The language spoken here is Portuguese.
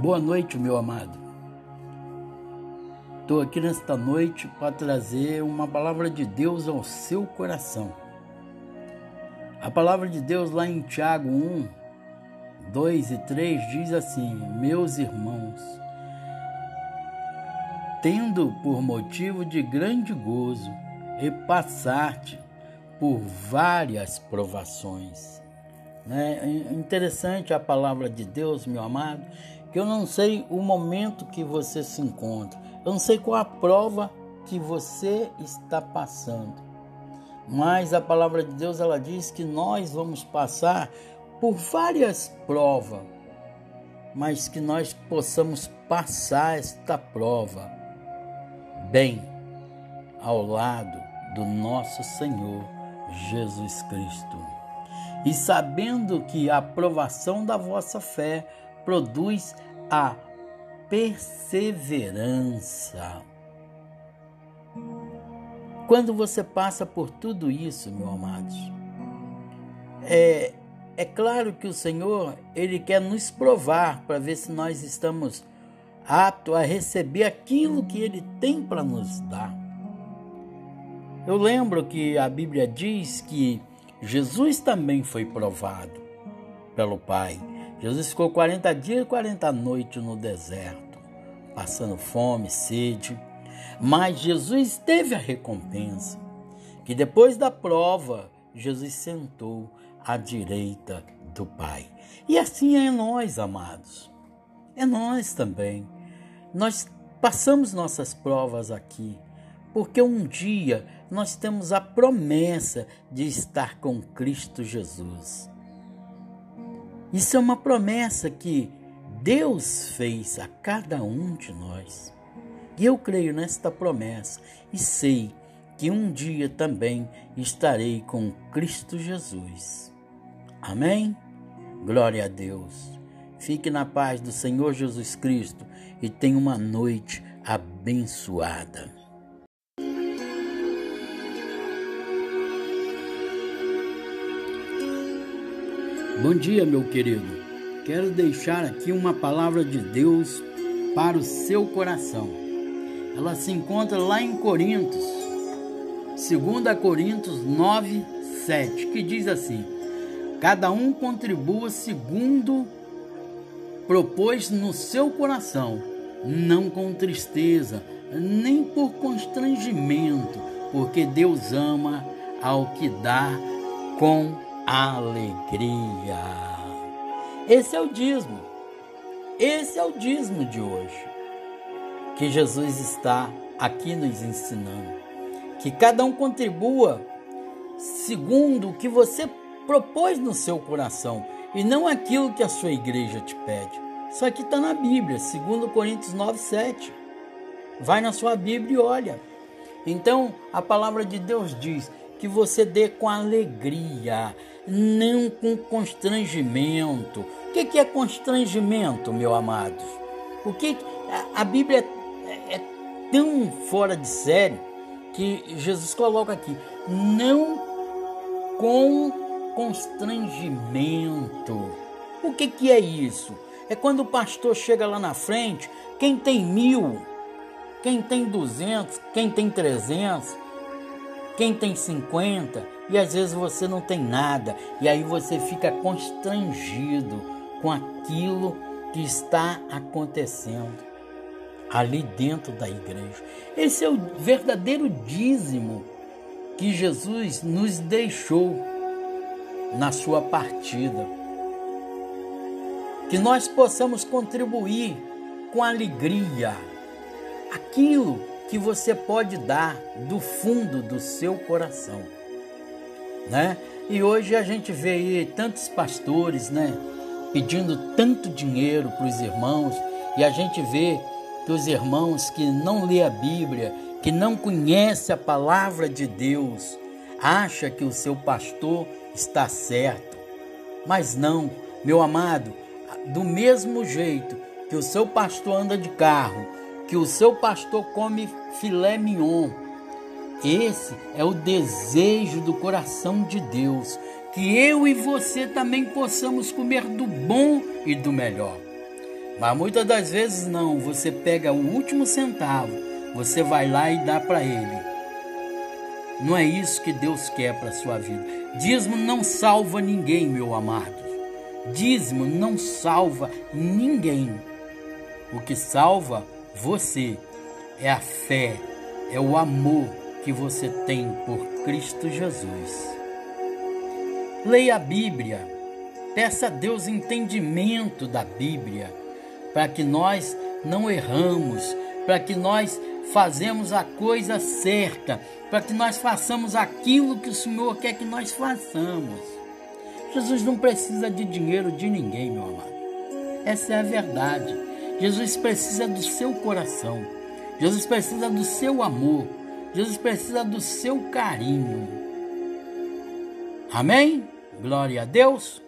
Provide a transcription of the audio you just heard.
Boa noite, meu amado. Estou aqui nesta noite para trazer uma palavra de Deus ao seu coração. A palavra de Deus lá em Tiago 1, 2 e 3 diz assim: Meus irmãos, tendo por motivo de grande gozo e passar-te por várias provações. Né? É interessante a palavra de Deus, meu amado, que eu não sei o momento que você se encontra, eu não sei qual a prova que você está passando. Mas a palavra de Deus ela diz que nós vamos passar por várias provas, mas que nós possamos passar esta prova bem ao lado do nosso Senhor Jesus Cristo. E sabendo que a aprovação da vossa fé produz a perseverança. Quando você passa por tudo isso, meus amados, é, é claro que o Senhor, Ele quer nos provar para ver se nós estamos aptos a receber aquilo que Ele tem para nos dar. Eu lembro que a Bíblia diz que Jesus também foi provado pelo Pai. Jesus ficou 40 dias e 40 noites no deserto, passando fome, sede. Mas Jesus teve a recompensa, que depois da prova, Jesus sentou à direita do Pai. E assim é nós, amados. É nós também. Nós passamos nossas provas aqui, porque um dia nós temos a promessa de estar com Cristo Jesus. Isso é uma promessa que Deus fez a cada um de nós. E eu creio nesta promessa e sei que um dia também estarei com Cristo Jesus. Amém? Glória a Deus. Fique na paz do Senhor Jesus Cristo e tenha uma noite abençoada. Bom dia, meu querido. Quero deixar aqui uma palavra de Deus para o seu coração. Ela se encontra lá em Coríntios, 2 Coríntios 9, 7, que diz assim: Cada um contribua segundo propôs no seu coração, não com tristeza, nem por constrangimento, porque Deus ama ao que dá com alegria. Esse é o dízimo. Esse é o dízimo de hoje. Que Jesus está aqui nos ensinando. Que cada um contribua segundo o que você propôs no seu coração e não aquilo que a sua igreja te pede. Isso aqui está na Bíblia, 2 Coríntios 9, 7. Vai na sua Bíblia e olha. Então, a palavra de Deus diz: que você dê com alegria, não com constrangimento. O que é constrangimento, meu amado? O que a Bíblia é, é tão fora de série que Jesus coloca aqui, não com constrangimento. O que, que é isso? É quando o pastor chega lá na frente, quem tem mil, quem tem duzentos, quem tem trezentos, quem tem 50 e às vezes você não tem nada e aí você fica constrangido com aquilo que está acontecendo ali dentro da igreja. Esse é o verdadeiro dízimo que Jesus nos deixou na sua partida. Que nós possamos contribuir com alegria aquilo que você pode dar do fundo do seu coração, né? E hoje a gente vê aí tantos pastores, né, pedindo tanto dinheiro para os irmãos, e a gente vê que os irmãos que não lê a Bíblia, que não conhece a palavra de Deus, acha que o seu pastor está certo. Mas não, meu amado, do mesmo jeito que o seu pastor anda de carro, que o seu pastor come filé mignon. Esse é o desejo do coração de Deus, que eu e você também possamos comer do bom e do melhor. Mas muitas das vezes não, você pega o último centavo, você vai lá e dá para ele. Não é isso que Deus quer para sua vida. Dízimo não salva ninguém, meu amado. Dízimo não salva ninguém. O que salva você é a fé, é o amor que você tem por Cristo Jesus. Leia a Bíblia, peça a Deus entendimento da Bíblia, para que nós não erramos, para que nós fazemos a coisa certa, para que nós façamos aquilo que o Senhor quer que nós façamos. Jesus não precisa de dinheiro de ninguém, meu amado. Essa é a verdade. Jesus precisa do seu coração. Jesus precisa do seu amor. Jesus precisa do seu carinho. Amém? Glória a Deus.